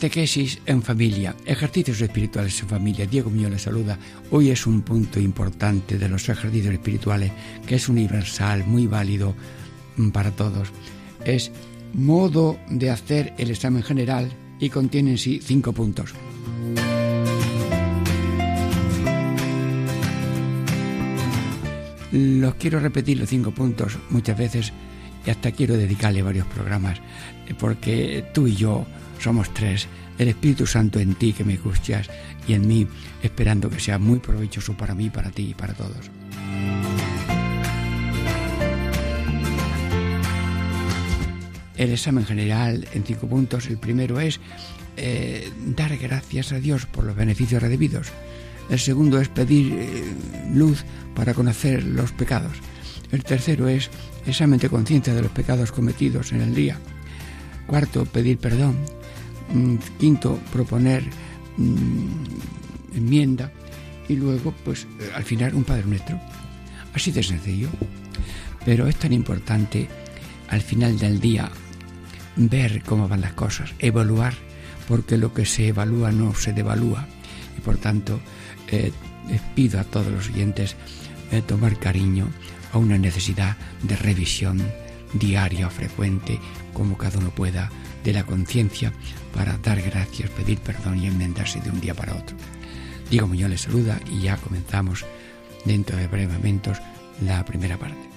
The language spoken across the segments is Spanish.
Catequesis en familia, ejercicios espirituales en familia. Diego Muñoz les saluda. Hoy es un punto importante de los ejercicios espirituales que es universal, muy válido mm, para todos. Es modo de hacer el examen general y contiene en sí cinco puntos. Los quiero repetir los cinco puntos muchas veces y hasta quiero dedicarle varios programas porque tú y yo somos tres, el Espíritu Santo en ti que me escuchas y en mí, esperando que sea muy provechoso para mí, para ti y para todos. El examen general en cinco puntos, el primero es eh, dar gracias a Dios por los beneficios recibidos. El segundo es pedir eh, luz para conocer los pecados. El tercero es examen de conciencia de los pecados cometidos en el día. Cuarto, pedir perdón. Mm, quinto, proponer mm, enmienda y luego, pues eh, al final, un Padre Nuestro. Así de sencillo. Pero es tan importante al final del día ver cómo van las cosas, evaluar, porque lo que se evalúa no se devalúa. Y por tanto, eh, les pido a todos los oyentes eh, tomar cariño a una necesidad de revisión diaria frecuente, como cada uno pueda, de la conciencia para dar gracias, pedir perdón y enmendarse de un día para otro. Diego Muñoz les saluda y ya comenzamos dentro de breves momentos la primera parte.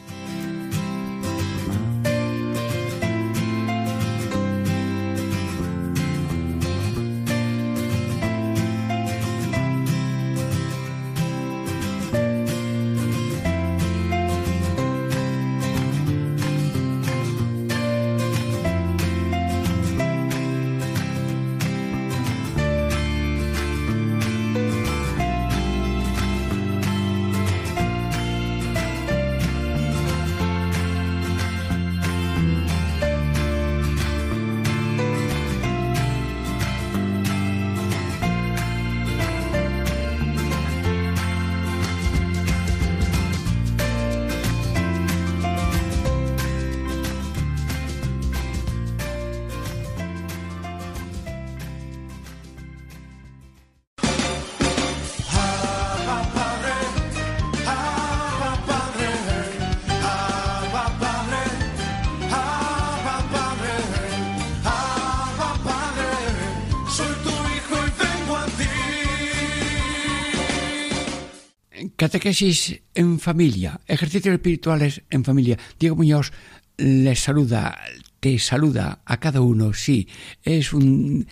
Catequesis en familia, ejercicios espirituales en familia. Diego Muñoz les saluda, te saluda a cada uno, sí, es un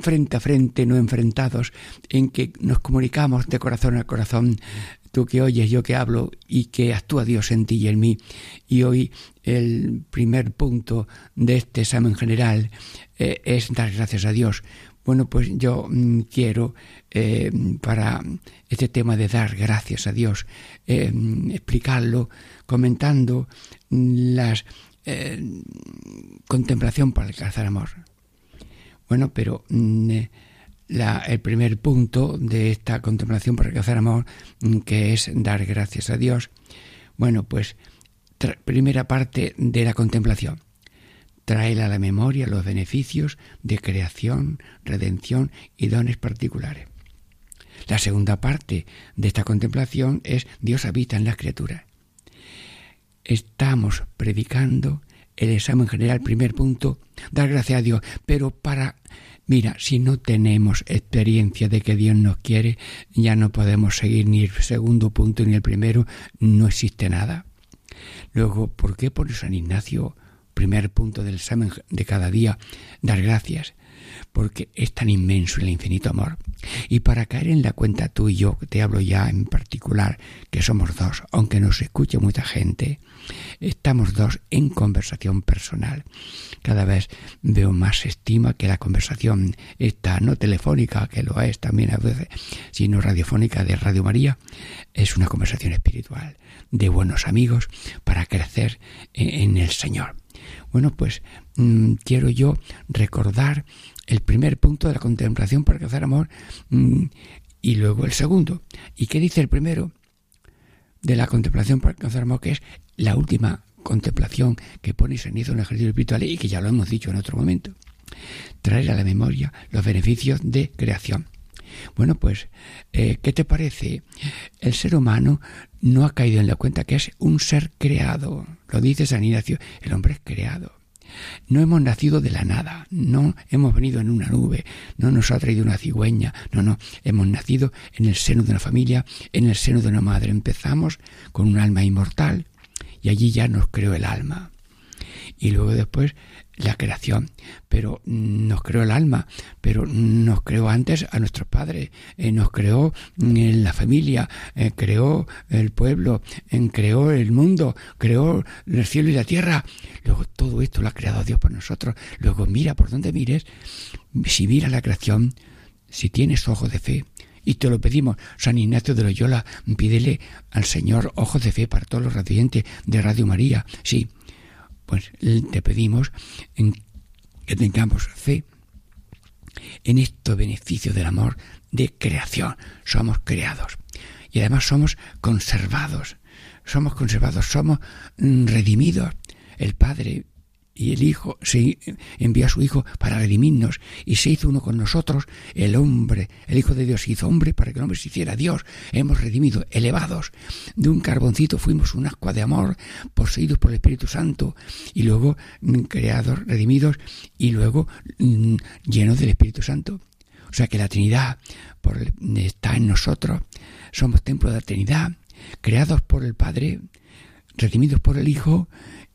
frente a frente, no enfrentados, en que nos comunicamos de corazón a corazón, tú que oyes, yo que hablo, y que actúa Dios en ti y en mí. Y hoy el primer punto de este examen general eh, es dar gracias a Dios bueno, pues yo mm, quiero, eh, para este tema de dar gracias a Dios, eh, explicarlo comentando la eh, contemplación para alcanzar amor. Bueno, pero mm, el primer punto de esta contemplación para alcanzar amor, mm, que es dar gracias a Dios, bueno, pues primera parte de la contemplación trae a la memoria los beneficios de creación, redención y dones particulares. La segunda parte de esta contemplación es Dios habita en las criaturas. Estamos predicando el examen general, primer punto, dar gracias a Dios, pero para, mira, si no tenemos experiencia de que Dios nos quiere, ya no podemos seguir ni el segundo punto ni el primero, no existe nada. Luego, ¿por qué por San Ignacio primer punto del examen de cada día, dar gracias, porque es tan inmenso el infinito amor. Y para caer en la cuenta tú y yo, te hablo ya en particular, que somos dos, aunque nos escuche mucha gente, estamos dos en conversación personal. Cada vez veo más estima que la conversación esta no telefónica, que lo es también a veces, sino radiofónica de Radio María, es una conversación espiritual de buenos amigos para crecer en el Señor. Bueno, pues mm, quiero yo recordar el primer punto de la contemplación para alcanzar amor mm, y luego el segundo. ¿Y qué dice el primero de la contemplación para alcanzar amor? Que es la última contemplación que pone hizo en el ejercicio espiritual y que ya lo hemos dicho en otro momento. Traer a la memoria los beneficios de creación. Bueno, pues, eh, ¿qué te parece? El ser humano no ha caído en la cuenta que es un ser creado. Lo dice San Ignacio, el hombre es creado. No hemos nacido de la nada, no hemos venido en una nube, no nos ha traído una cigüeña, no, no, hemos nacido en el seno de una familia, en el seno de una madre. Empezamos con un alma inmortal y allí ya nos creó el alma. Y luego después la creación, pero nos creó el alma, pero nos creó antes a nuestros padres, eh, nos creó en la familia, eh, creó el pueblo, creó el mundo, creó el cielo y la tierra. Luego todo esto lo ha creado Dios por nosotros. Luego mira por donde mires, si mira la creación, si tienes ojos de fe, y te lo pedimos, San Ignacio de Loyola, pídele al Señor ojos de fe para todos los radiantes de Radio María. Sí, pues te pedimos que tengamos fe en este beneficio del amor de creación. Somos creados y además somos conservados. Somos conservados, somos mm, redimidos. El Padre y el Hijo se envió a su Hijo para redimirnos y se hizo uno con nosotros, el hombre, el Hijo de Dios se hizo hombre para que el hombre se hiciera Dios. Hemos redimido, elevados. De un carboncito fuimos un ascua de amor, poseídos por el Espíritu Santo y luego mm, creados, redimidos y luego mm, llenos del Espíritu Santo. O sea que la Trinidad está en nosotros. Somos templo de la Trinidad, creados por el Padre, redimidos por el Hijo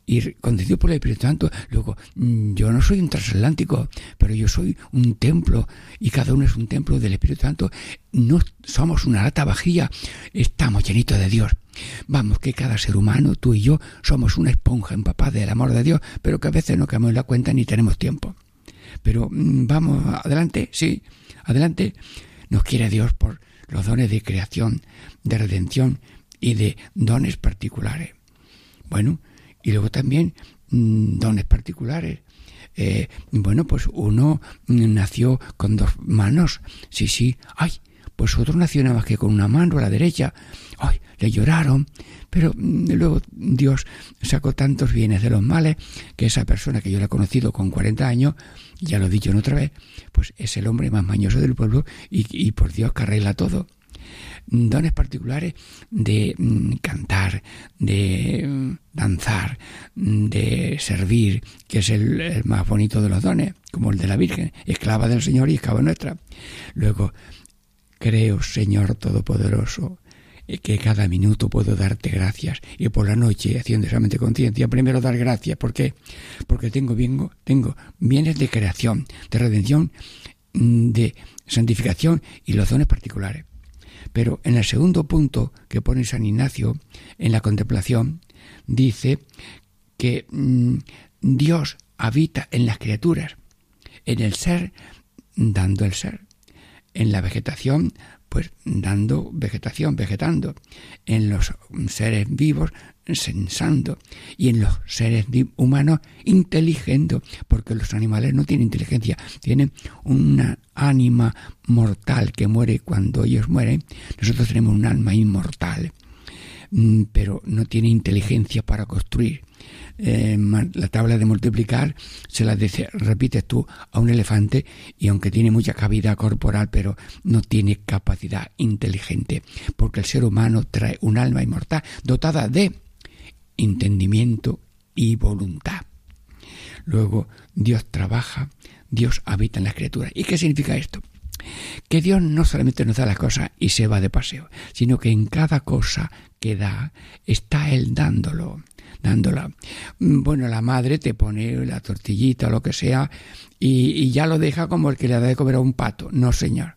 y concedido por el Espíritu Santo. Luego, mm, yo no soy un transatlántico, pero yo soy un templo y cada uno es un templo del Espíritu Santo. No somos una lata vajilla, estamos llenitos de Dios. Vamos, que cada ser humano, tú y yo, somos una esponja empapada del amor de Dios, pero que a veces no caemos en la cuenta ni tenemos tiempo. Pero mm, vamos, adelante, sí, adelante. Nos quiere Dios por los dones de creación, de redención y de dones particulares. Bueno, y luego también mm, dones particulares. Eh, bueno, pues uno nació con dos manos, sí, sí, ay, pues otro nació nada más que con una mano a la derecha, ay, le lloraron, pero mm, luego Dios sacó tantos bienes de los males que esa persona que yo la he conocido con 40 años, ya lo he dicho en otra vez, pues es el hombre más mañoso del pueblo y, y por Dios que arregla todo dones particulares de mm, cantar, de mm, danzar, mm, de servir, que es el, más bonito de los dones, como el de la Virgen, esclava del Señor y esclava nuestra. Luego, creo, Señor Todopoderoso, que cada minuto puedo darte gracias y por la noche haciendo examen de conciencia primero dar gracias ¿por qué? porque tengo tengo bienes de creación de redención de santificación y los dones particulares pero en el segundo punto que pone San Ignacio en la contemplación, dice que mm, Dios habita en las criaturas, en el ser dando el ser, en la vegetación pues dando vegetación, vegetando, en los seres vivos sensando. Y en los seres humanos inteligiendo, porque los animales no tienen inteligencia, tienen una ánima mortal que muere cuando ellos mueren, nosotros tenemos un alma inmortal, mm, pero no tiene inteligencia para construir. Eh, la tabla de multiplicar se la dice, repites tú a un elefante y aunque tiene mucha cavidad corporal, pero no tiene capacidad inteligente, porque el ser humano trae un alma inmortal dotada de entendimiento y voluntad. Luego, Dios trabaja, Dios habita en las criaturas. ¿Y qué significa esto? Que Dios no solamente nos da las cosas y se va de paseo, sino que en cada cosa que da está Él dándolo, dándola. Mm, bueno, la madre te pone la tortillita o lo que sea y, ya lo deja como el que le da de comer a un pato. No, señor.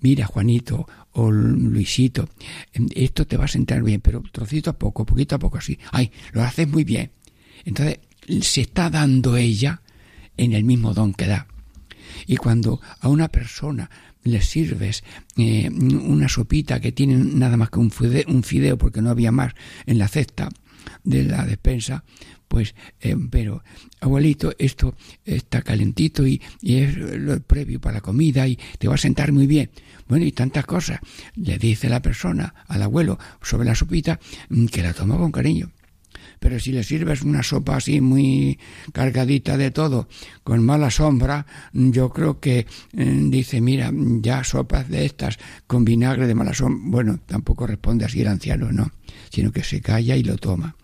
Mira, Juanito o Luisito, em, esto te va a sentar bien, pero trocito a poco, poquito a poco así. Ay, lo haces muy bien. Entonces, se está dando ella en el mismo don que da. Y cuando a una persona le sirves eh, una sopita que tiene nada más que un un fideo, porque no había más en la cesta de la despensa, pues, eh, pero abuelito, esto está calentito y, y, es lo previo para la comida y te va a sentar muy bien. Bueno, y tantas cosas. Le dice la persona al abuelo sobre la sopita mm, que la toma con cariño pero si le sirves una sopa así muy cargadita de todo, con mala sombra, yo creo que eh, dice, mira, ya sopas de estas con vinagre de mala sombra, bueno, tampoco responde así el anciano, no, sino que se calla y lo toma.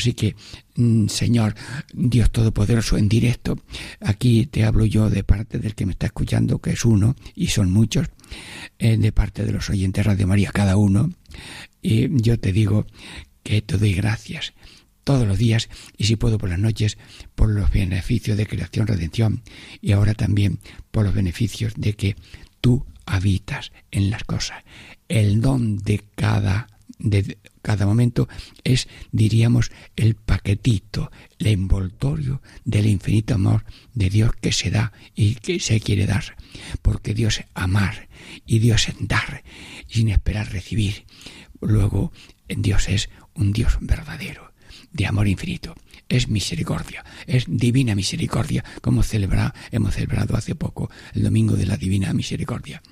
Así que, mm, Señor, Dios Todopoderoso, en directo, aquí te hablo yo de parte del que me está escuchando, que es uno, y son muchos, eh, de parte de los oyentes Radio María, cada uno, y yo te digo que te doy gracias todos los días y si puedo por las noches por los beneficios de creación, redención y ahora también por los beneficios de que tú habitas en las cosas. El don de cada de cada momento es, diríamos, el paquetito, el envoltorio del infinito amor de Dios que se da y que se quiere dar. Porque Dios es amar y Dios es dar sin esperar recibir. Luego, Dios es un Dios verdadero de amor infinito. Es misericordia, es divina misericordia, como celebra, hemos celebrado hace poco el domingo de la divina misericordia.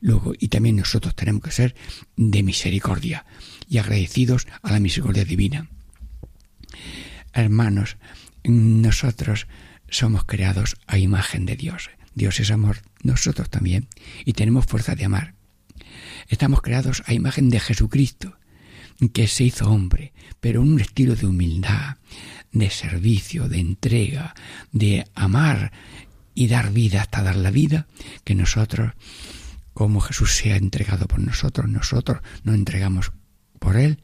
Luego, y también nosotros tenemos que ser de misericordia y agradecidos a la misericordia divina. Hermanos, nosotros somos creados a imagen de Dios. Dios es amor, nosotros también, y tenemos fuerza de amar. Estamos creados a imagen de Jesucristo, que se hizo hombre, pero un estilo de humildad, de servicio, de entrega, de amar y dar vida hasta dar la vida, que nosotros, como Jesús se ha entregado por nosotros, nosotros nos entregamos por Él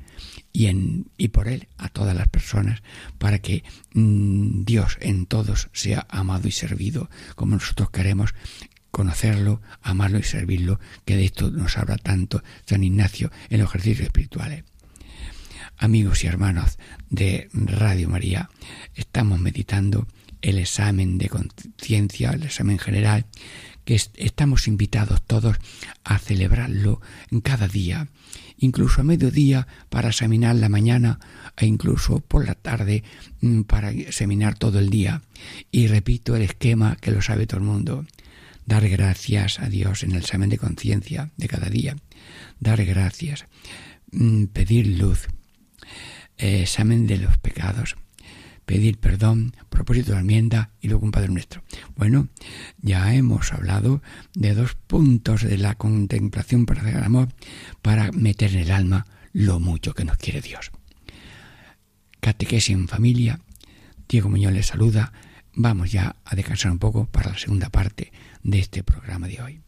y, en, y por Él a todas las personas, para que mmm, Dios en todos sea amado y servido, como nosotros queremos conocerlo, amarlo y servirlo, que de esto nos habla tanto San Ignacio en los ejercicios espirituales. Amigos y hermanos de Radio María, estamos meditando el examen de conciencia, el examen general, que estamos invitados todos a celebrarlo cada día, incluso a mediodía para examinar la mañana e incluso por la tarde mm, para examinar todo el día. Y repito el esquema que lo sabe todo el mundo. Dar gracias a Dios en el examen de conciencia de cada día. Dar gracias. Mm, pedir luz eh, examen de los pecados, pedir perdón, propósito de enmienda y luego un Padre Nuestro. Bueno, ya hemos hablado de dos puntos de la contemplación para el amor para meter en el alma lo mucho que nos quiere Dios. Catequesis en familia, Diego Muñoz les saluda. Vamos ya a descansar un poco para la segunda parte de este programa de hoy.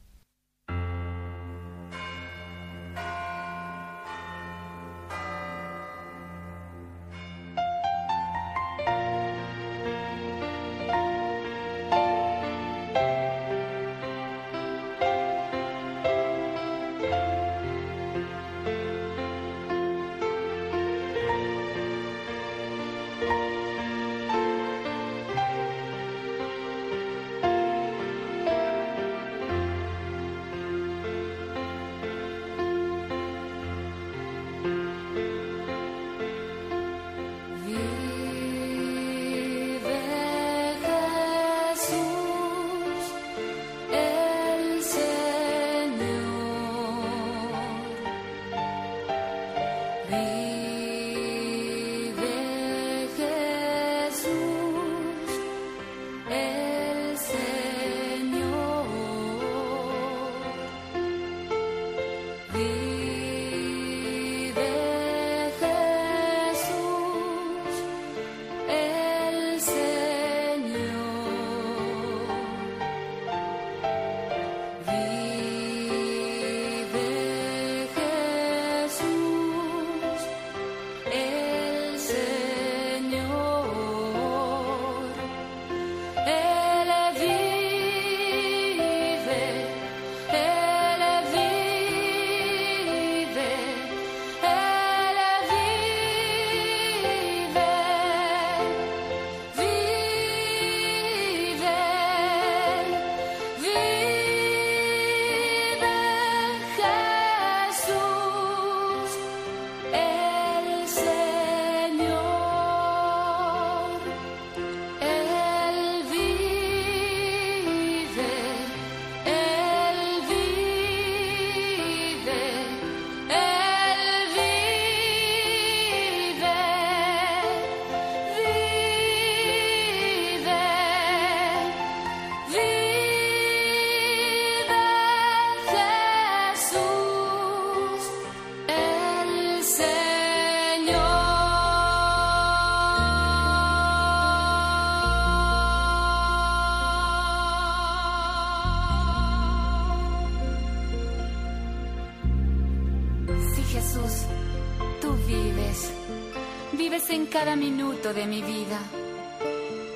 Cada minuto de mi vida.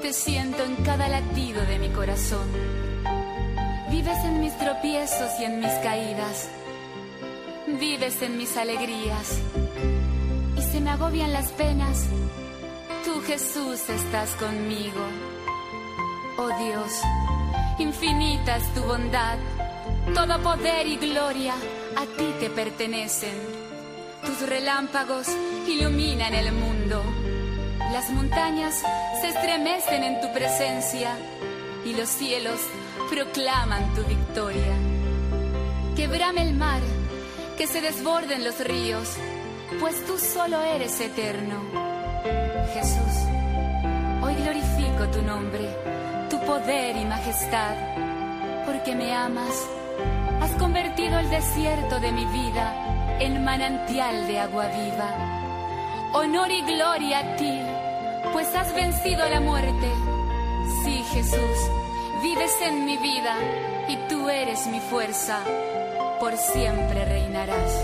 Te siento en cada latido de mi corazón. Vives en mis tropiezos y en mis caídas. Vives en mis alegrías. Y se me agobian las penas. Tú Jesús estás conmigo. Oh Dios, infinita es tu bondad. Todo poder y gloria a ti te pertenecen. Tus relámpagos iluminan el mundo. Las montañas se estremecen en tu presencia y los cielos proclaman tu victoria. Quebrame el mar, que se desborden los ríos, pues tú solo eres eterno. Jesús, hoy glorifico tu nombre, tu poder y majestad, porque me amas. Has convertido el desierto de mi vida en manantial de agua viva honor y gloria a ti, pues has vencido la muerte. Sí, Jesús, vives en mi vida y tú eres mi fuerza, por siempre reinarás.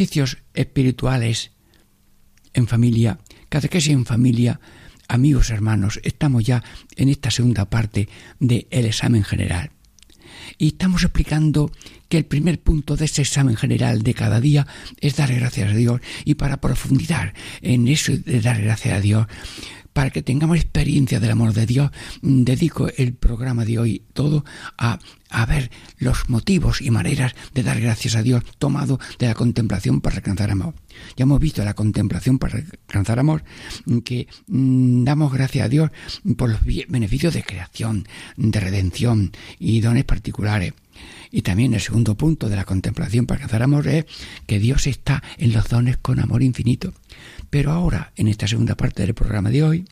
Ejercicios espirituales en familia, catequesis en familia, amigos hermanos, estamos ya en esta segunda parte del examen general. Y estamos explicando que el primer punto de ese examen general de cada día es dar gracias a Dios. Y para profundizar en eso de dar gracias a Dios, para que tengamos experiencia del amor de Dios, dedico el programa de hoy todo a, ver los motivos y maneras de dar gracias a Dios tomado de la contemplación para alcanzar amor. Ya hemos visto la contemplación para alcanzar amor, que mm, damos gracias a Dios por los beneficios de creación, de redención y dones particulares. Y también el segundo punto de la contemplación para alcanzar amor es que Dios está en los dones con amor infinito. Pero ahora, en esta segunda parte del programa de hoy,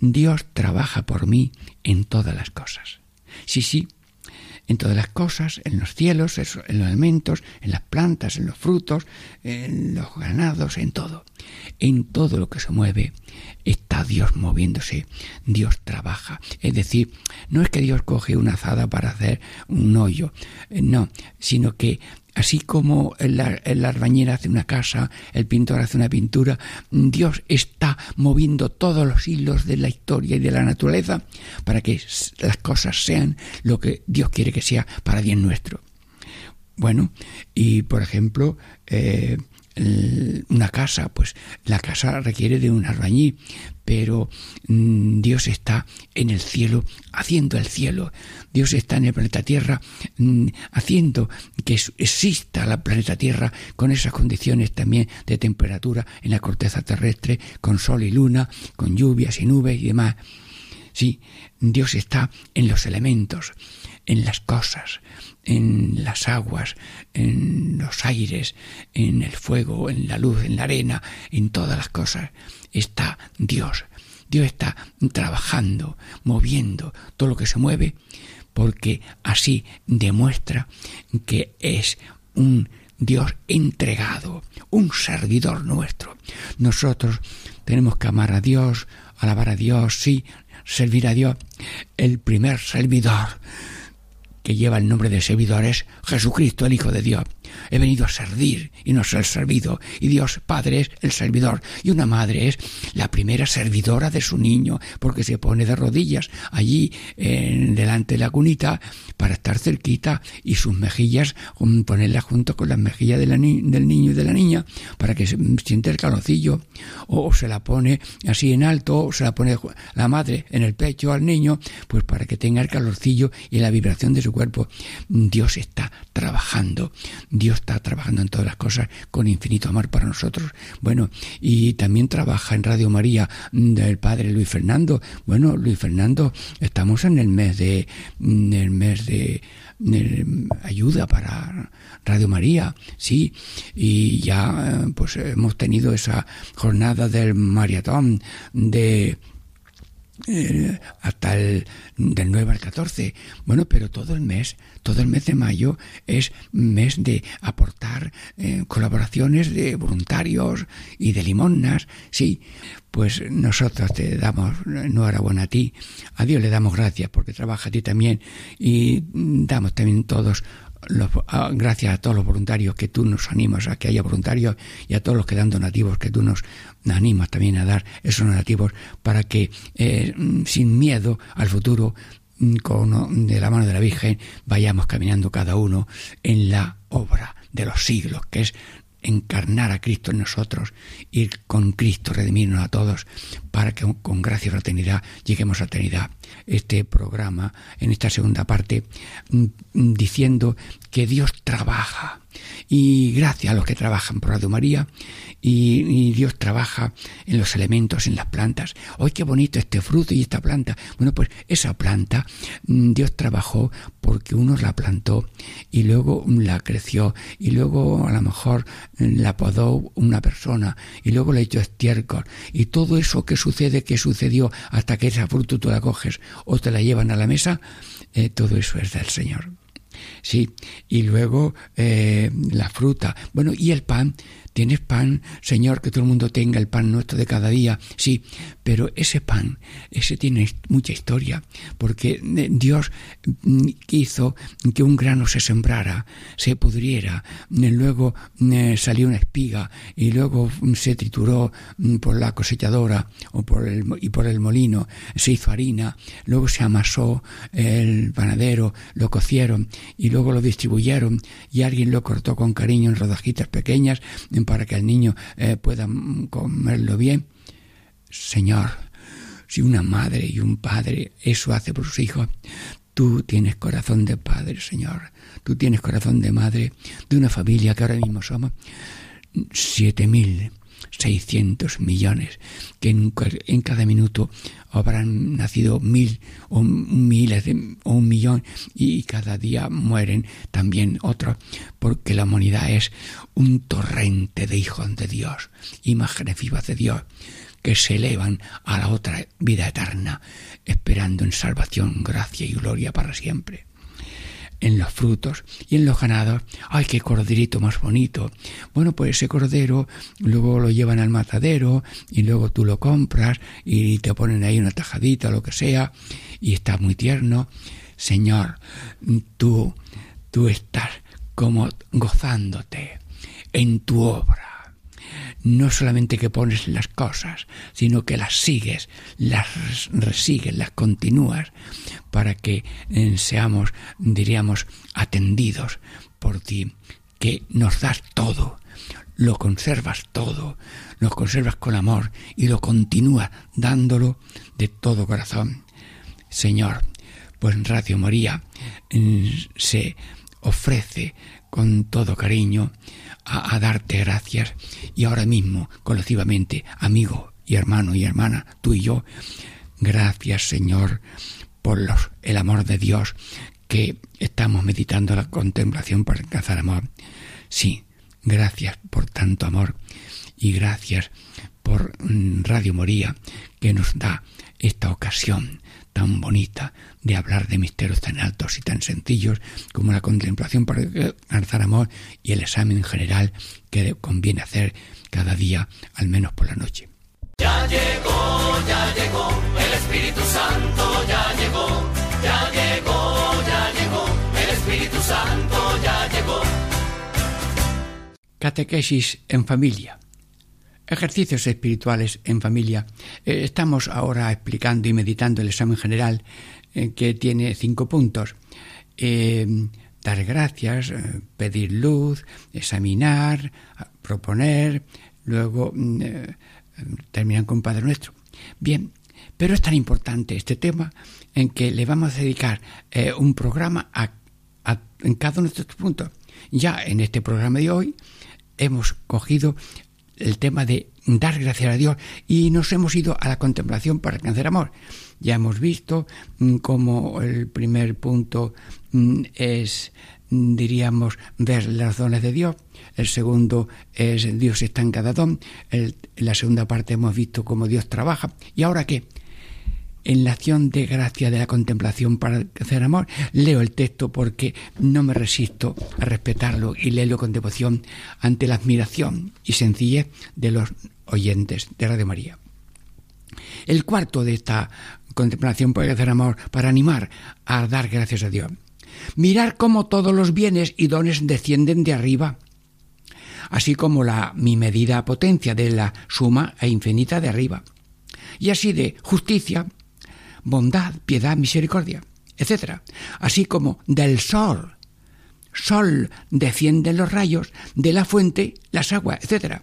Dios trabaja por mí en todas las cosas. Sí, sí, en todas las cosas, en los cielos, en los alimentos, en las plantas, en los frutos, en los ganados, en todo. En todo lo que se mueve está Dios moviéndose, Dios trabaja. Es decir, no es que Dios coge una azada para hacer un hoyo, eh, no, sino que Así como el, arbañera hace una casa, el pintor hace una pintura, Dios está moviendo todos los hilos de la historia y de la naturaleza para que las cosas sean lo que Dios quiere que sea para bien nuestro. Bueno, y por ejemplo, eh, una casa, pues la casa requiere de un albañil, pero mm, Dios está en el cielo haciendo el cielo. Dios está en el planeta Tierra mm, haciendo que exista la planeta Tierra con esas condiciones también de temperatura en la corteza terrestre, con sol y luna, con lluvias y nubes y demás. Sí, Dios está en los elementos, en las cosas, en las aguas, en los aires, en el fuego, en la luz, en la arena, en todas las cosas. Está Dios. Dios está trabajando, moviendo todo lo que se mueve, porque así demuestra que es un Dios entregado, un servidor nuestro. Nosotros tenemos que amar a Dios, alabar a Dios, sí, servir a Dios. El primer servidor que lleva el nombre de servidor es Jesucristo, el Hijo de Dios. He venido a servir y no ser servido. Y Dios Padre es el servidor. Y una madre es la primera servidora de su niño, porque se pone de rodillas allí delante de la cunita para estar cerquita y sus mejillas ponerlas junto con las mejillas del niño y de la niña para que se siente el calocillo. O, se la pone así en alto, o se la pone la madre en el pecho al niño, pues para que tenga el calorcillo y la vibración de su cuerpo. Dios está trabajando. Dios está trabajando en todas las cosas con infinito amor para nosotros. Bueno, y también trabaja en Radio María mm, del Padre Luis Fernando. Bueno, Luis Fernando, estamos en el mes de, mm, el mes de, ayuda para Radio María, sí, y ya eh, pues hemos tenido esa jornada del maratón de eh, hasta el del 9 al 14. Bueno, pero todo el mes, todo el mes de mayo es mes de aportar eh, colaboraciones de voluntarios y de limonas. Sí, pues nosotros te damos enhorabuena a ti. A Dios le damos gracias porque trabaja a ti también y damos también todos Ah, gracias a todos los voluntarios que tú nos animas a que haya voluntarios y a todos los que dan donativos que tú nos animas también a dar esos donativos para que eh, sin miedo al futuro mm, con, de la mano de la Virgen vayamos caminando cada uno en la obra de los siglos que es encarnar a Cristo en nosotros, ir con Cristo, redimirnos a todos, para que con gracia y fraternidad lleguemos a la eternidad. Este programa, en esta segunda parte, mm, diciendo que Dios trabaja. Y gracias a los que trabajan por Radio María, y, Dios trabaja en los elementos, en las plantas. ¡Ay, qué bonito este fruto y esta planta! Bueno, pues esa planta mm, Dios trabajó porque uno la plantó y luego la creció y luego a lo mejor mm, la podó una persona y luego le echó estiércol y todo eso que sucede, que sucedió hasta que esa fruta tú la coges o te la llevan a la mesa, eh, todo eso es del Señor. Sí, y luego eh, la fruta. Bueno, y el pan ¿Tienes pan, Señor, que todo el mundo tenga el pan nuestro de cada día? Sí, pero ese pan, ese tiene mucha historia, porque eh, Dios mm, hizo que un grano se sembrara, se pudriera, eh, luego eh, salió una espiga y luego mm, se trituró mm, por la cosechadora o por el, y por el molino, se hizo harina, luego se amasó el panadero, lo cocieron y luego lo distribuyeron y alguien lo cortó con cariño en rodajitas pequeñas para que el niño eh, pueda comerlo bien. Señor, si una madre y un padre eso hace por sus hijos, tú tienes corazón de padre, Señor. Tú tienes corazón de madre de una familia que ahora mismo somos siete mil 600 millones, que en, cada minuto habrán nacido mil o miles o un millón y cada día mueren también otros, porque la humanidad es un torrente de hijos de Dios, imágenes vivas de Dios, que se elevan a la otra vida eterna, esperando en salvación, gracia y gloria para siempre. En los frutos y en los ganados. ¡Ay, qué corderito más bonito! Bueno, pues ese cordero luego lo llevan al matadero y luego tú lo compras y te ponen ahí una tajadita o lo que sea y está muy tierno. Señor, tú, tú estás como gozándote en tu obra no solamente que pones las cosas, sino que las sigues, las resigues, las continúas, para que eh, seamos, diríamos, atendidos por ti, que nos das todo, lo conservas todo, lo conservas con amor y lo continúas dándolo de todo corazón. Señor, pues Radio María mm, se ofrece con todo cariño a, darte gracias y ahora mismo, colectivamente, amigo y hermano y hermana, tú y yo, gracias Señor por los, el amor de Dios que estamos meditando la contemplación para alcanzar amor. Sí, gracias por tanto amor y gracias por mm, Radio Moría que nos da esta ocasión tan bonita de hablar de misterios tan altos y tan sencillos como la contemplación para alcanzar amor y el examen general que conviene hacer cada día, al menos por la noche. Ya llegó, ya llegó, el Espíritu Santo ya llegó, ya llegó, ya llegó, el Espíritu Santo ya llegó. Catequesis en familia. Ejercicios espirituales en familia. Eh, estamos ahora explicando y meditando el examen general eh, que tiene cinco puntos. Eh, dar gracias, pedir luz, examinar, proponer, luego mm, terminar con Padre Nuestro. Bien, pero es tan importante este tema en que le vamos a dedicar un programa en cada uno de estos puntos. Ya en este programa de hoy hemos cogido el tema de dar gracias a Dios y nos hemos ido a la contemplación para alcanzar amor. Ya hemos visto mm, cómo el primer punto mm, es, mm, diríamos, ver las dones de Dios. El segundo es Dios está en cada don. en la segunda parte hemos visto cómo Dios trabaja. ¿Y ahora qué? En la acción de gracia de la contemplación para hacer amor. Leo el texto porque no me resisto a respetarlo y leerlo con devoción ante la admiración y sencillez de los oyentes de Radio María. El cuarto de esta contemplación puede hacer amor para animar a dar gracias a Dios. Mirar cómo todos los bienes y dones descienden de arriba, así como la mi medida potencia de la suma e infinita de arriba. Y así de justicia, bondad, piedad, misericordia, etc. Así como del sol. Sol defiende los rayos, de la fuente las aguas, etc.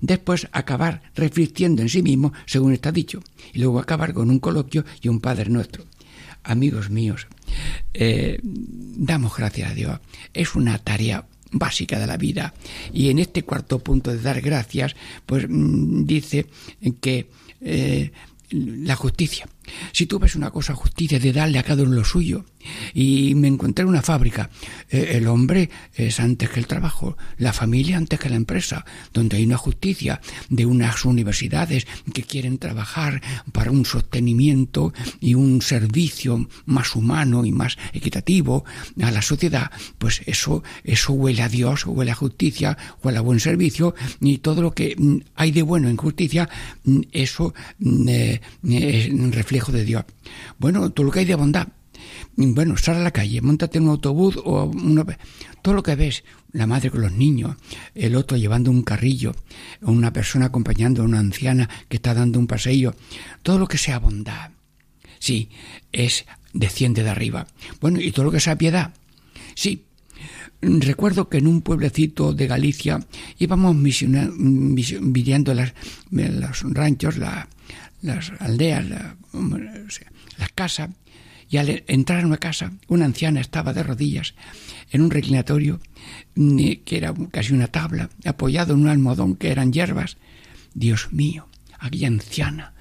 Después acabar reflexionando en sí mismo, según está dicho, y luego acabar con un coloquio y un Padre Nuestro. Amigos míos, eh, damos gracias a Dios. Es una tarea básica de la vida. Y en este cuarto punto de dar gracias, pues mm, dice que eh, la justicia. Si tú ves una cosa justicia de darle a cada uno lo suyo, y me encontré en una fábrica, eh, el hombre es antes que el trabajo, la familia antes que la empresa, donde hay una justicia de unas universidades que quieren trabajar para un sostenimiento y un servicio más humano y más equitativo a la sociedad, pues eso, eso huele a Dios, huele a justicia, huele a buen servicio, y todo lo que mm, hay de bueno en justicia, mm, eso mm, eh, es reflejo de Dios. Bueno, todo lo que hay de bondad, bueno, sal a la calle, montate en un autobús o todo lo que ves, la madre con los niños, el otro llevando un carrillo, una persona acompañando a una anciana que está dando un paseo, todo lo que sea bondad, sí, es desciende de arriba. Bueno, y todo lo que sea piedad, sí. Recuerdo que en un pueblecito de Galicia íbamos las, los ranchos, las aldeas, las casas, y al entrar en una casa, una anciana estaba de rodillas en un reclinatorio mm, que era casi una tabla, apoyado en un almohadón que eran hierbas. Dios mío, aquella anciana,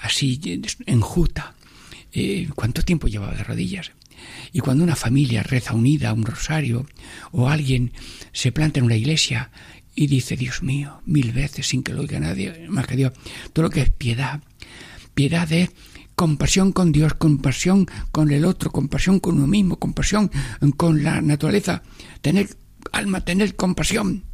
así enjuta, eh, ¿cuánto tiempo llevaba de rodillas? Y cuando una familia reza unida a un rosario o alguien se planta en una iglesia y dice, Dios mío, mil veces sin que lo oiga nadie más que Dios, todo lo que es piedad, piedad es compasión con Dios, compasión con el otro, compasión con uno mismo, compasión con la naturaleza, tener alma, tener compasión.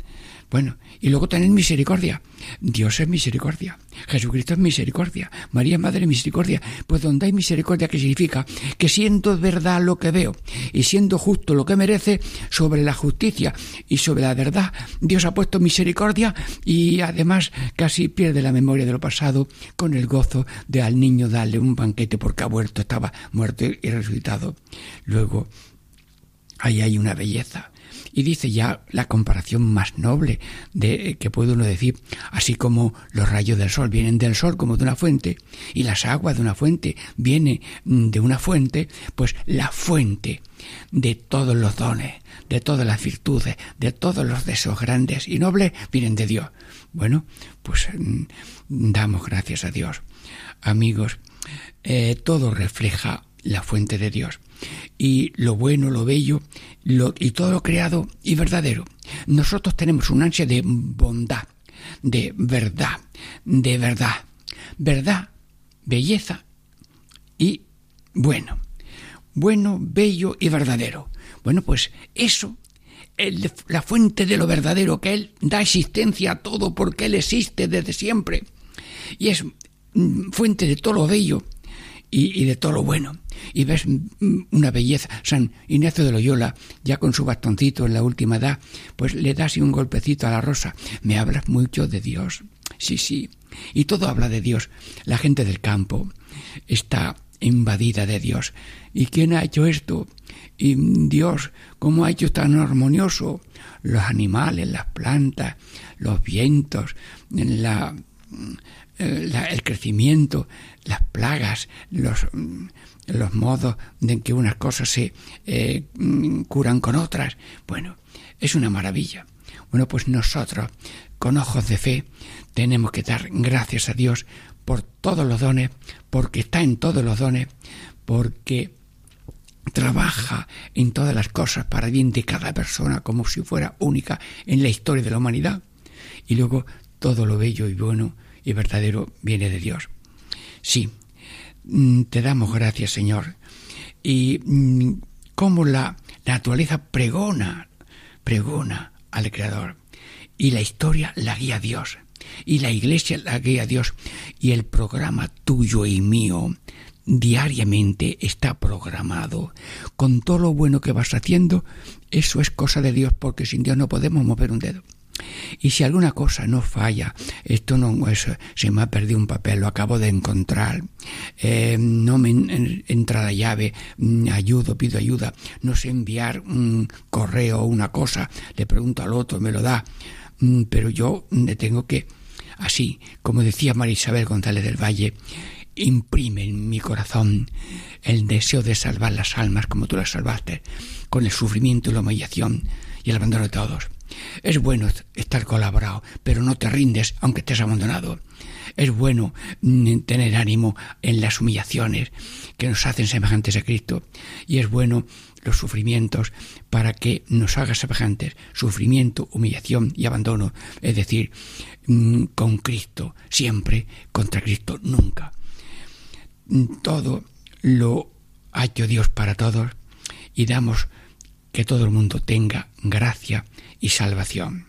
Bueno, y luego tener misericordia. Dios es misericordia. Jesucristo es misericordia. María Madre Misericordia. Pues donde hay misericordia, ¿qué significa? Que siendo verdad lo que veo y siendo justo lo que merece, sobre la justicia y sobre la verdad, Dios ha puesto misericordia y además casi pierde la memoria de lo pasado con el gozo de al niño darle un banquete porque ha muerto, estaba muerto y resucitado. Luego, ahí hay una belleza y dice ya la comparación más noble de que puede uno decir, así como los rayos del sol vienen del sol como de una fuente y las aguas de una fuente vienen de una fuente, pues la fuente de todos los dones, de todas las virtudes, de todos los deseos grandes y nobles vienen de Dios. Bueno, pues mm, damos gracias a Dios. Amigos, eh, todo refleja la fuente de Dios y lo bueno, lo bello y todo lo creado y verdadero. Nosotros tenemos un ansia de bondad, de verdad, de verdad, verdad, belleza y bueno, bueno, bello y verdadero. Bueno, pues eso la fuente de lo verdadero, que Él da existencia a todo porque Él existe desde siempre. Y es mm, fuente de todo lo bello y, de todo lo bueno. Y ves una belleza. San Ignacio de Loyola, ya con su bastoncito en la última edad, pues le das un golpecito a la rosa. Me hablas mucho de Dios. Sí, sí. Y todo habla de Dios. La gente del campo está invadida de Dios. ¿Y quién ha hecho esto? Y Dios, ¿cómo ha hecho tan armonioso? Los animales, las plantas, los vientos, la, el crecimiento, las plagas, los, mm, los modos en que unas cosas se eh, mm, curan con otras. Bueno, es una maravilla. Bueno, pues nosotros, con ojos de fe, tenemos que dar gracias a Dios por todos los dones, porque está en todos los dones, porque trabaja en todas las cosas para bien de cada persona como si fuera única en la historia de la humanidad. Y luego todo lo bello y bueno y verdadero viene de Dios. Sí, te damos gracias, Señor. Y mm, cómo la naturaleza pregona, pregona al Creador. Y la historia la guía a Dios. Y la iglesia la guía a Dios. Y el programa tuyo y mío diariamente está programado. Con todo lo bueno que vas haciendo, eso es cosa de Dios, porque sin Dios no podemos mover un dedo. Y si alguna cosa no falla, esto no es, se me ha perdido un papel, lo acabo de encontrar, eh, no me entra la llave, mm, ayudo, pido ayuda, no sé enviar un correo o una cosa, le pregunto al otro, me lo da, mm, pero yo le tengo que, así, como decía María Isabel González del Valle, imprime en mi corazón el deseo de salvar las almas como tú las salvaste, con el sufrimiento y la humillación y el abandono de todos. Es bueno estar colaborado, pero no te rindes aunque estés abandonado. Es bueno mm, tener ánimo en las humillaciones que nos hacen semejantes a Cristo. Y es bueno los sufrimientos para que nos haga semejantes. Sufrimiento, humillación y abandono. Es decir, mm, con Cristo siempre, contra Cristo nunca. Mm, todo lo ha hecho Dios para todos y damos que todo el mundo tenga gracia y salvación.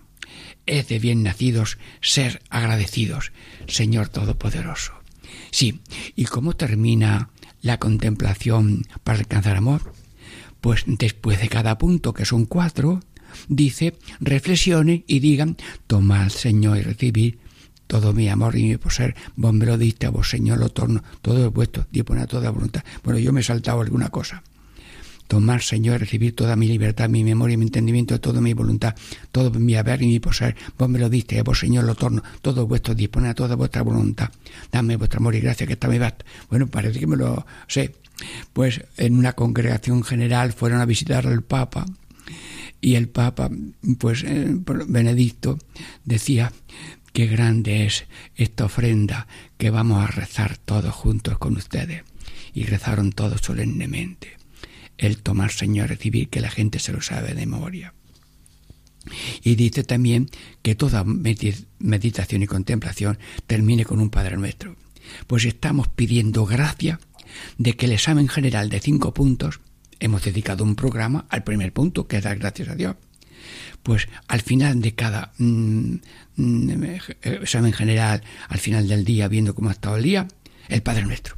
Es de bien nacidos ser agradecidos, Señor Todopoderoso. Sí, ¿y cómo termina la contemplación para alcanzar amor? Pues después de cada punto, que son cuatro, dice, reflexione y digan, tomad, Señor, y recibid todo mi amor y mi poseer, vos me lo diste a vos, Señor, lo torno, todo es vuestro, dispone a toda voluntad. Bueno, yo me he saltado alguna cosa tomar, Señor, recibir toda mi libertad, mi memoria, mi entendimiento, toda mi voluntad, todo mi haber y mi poseer. Vos me lo diste, vos, Señor, lo torno, todo vuestro, dispone a toda vuestra voluntad. Dame vuestro amor y gracia que está mi basta. Bueno, parece que me lo sé. Pues en una congregación general fueron a visitar al Papa y el Papa, pues eh, Benedicto, decía, qué grande es esta ofrenda que vamos a rezar todos juntos con ustedes. Y rezaron todos solemnemente el tomar Señor, recibir, que la gente se lo sabe de memoria. Y dice también que toda meditación y contemplación termine con un Padre nuestro. Pues estamos pidiendo gracia de que el examen general de cinco puntos, hemos dedicado un programa al primer punto, que es dar gracias a Dios. Pues al final de cada mm, mm, examen general, al final del día, viendo cómo ha estado el día, el Padre Nuestro.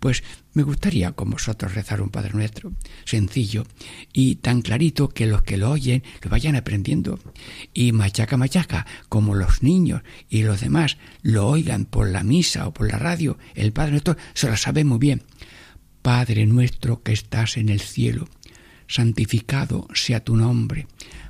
Pues me gustaría con vosotros rezar un Padre Nuestro, sencillo y tan clarito que los que lo oyen lo vayan aprendiendo. Y machaca, machaca, como los niños y los demás lo oigan por la misa o por la radio, el Padre Nuestro se lo sabe muy bien. Padre nuestro que estás en el cielo, santificado sea tu nombre,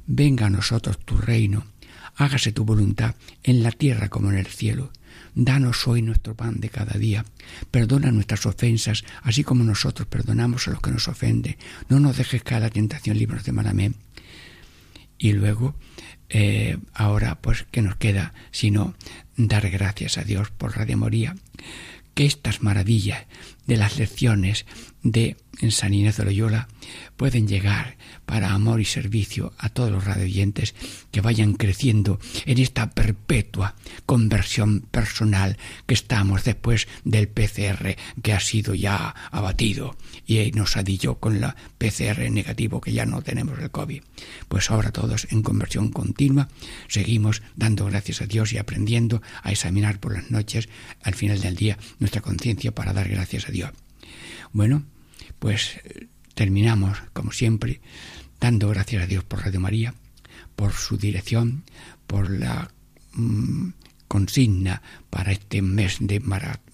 venga a nosotros tu reino, hágase tu voluntad en la tierra como en el cielo. Danos hoy nuestro pan de cada día. Perdona nuestras ofensas, así como nosotros perdonamos a los que nos ofenden. No nos dejes caer la tentación, libros de mal. Y luego, eh, ahora, pues, ¿qué nos queda sino dar gracias a Dios por Radio Moría? Que estas maravillas de las lecciones de San Inés de Loyola pueden llegar para amor y servicio a todos los radioyentes que vayan creciendo en esta perpetua conversión personal que estamos después del PCR que ha sido ya abatido y nos adilló con la PCR negativo que ya no tenemos el COVID. Pues ahora todos en conversión continua seguimos dando gracias a Dios y aprendiendo a examinar por las noches al final del día nuestra conciencia para dar gracias a Dios. Bueno, pues terminamos, como siempre, dando gracias a Dios por Radio María, por su dirección, por la mm, consigna para este mes de maratón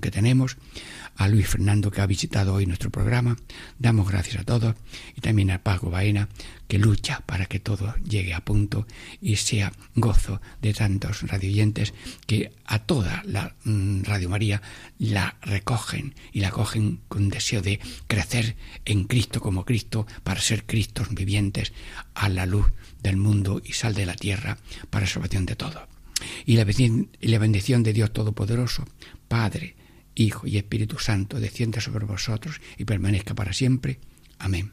que tenemos, a Luis Fernando que ha visitado hoy nuestro programa, damos gracias a todos. Y también a Paco Baena que lucha para que todo llegue a punto y sea gozo de tantos radioyentes que a toda la mm, Radio María la recogen y la cogen con deseo de crecer en Cristo como Cristo para ser Cristos vivientes a la luz del mundo y sal de la tierra para salvación de todos. Y la bendición de Dios Todopoderoso, Padre, Hijo y Espíritu Santo, descienda sobre vosotros y permanezca para siempre. Amén.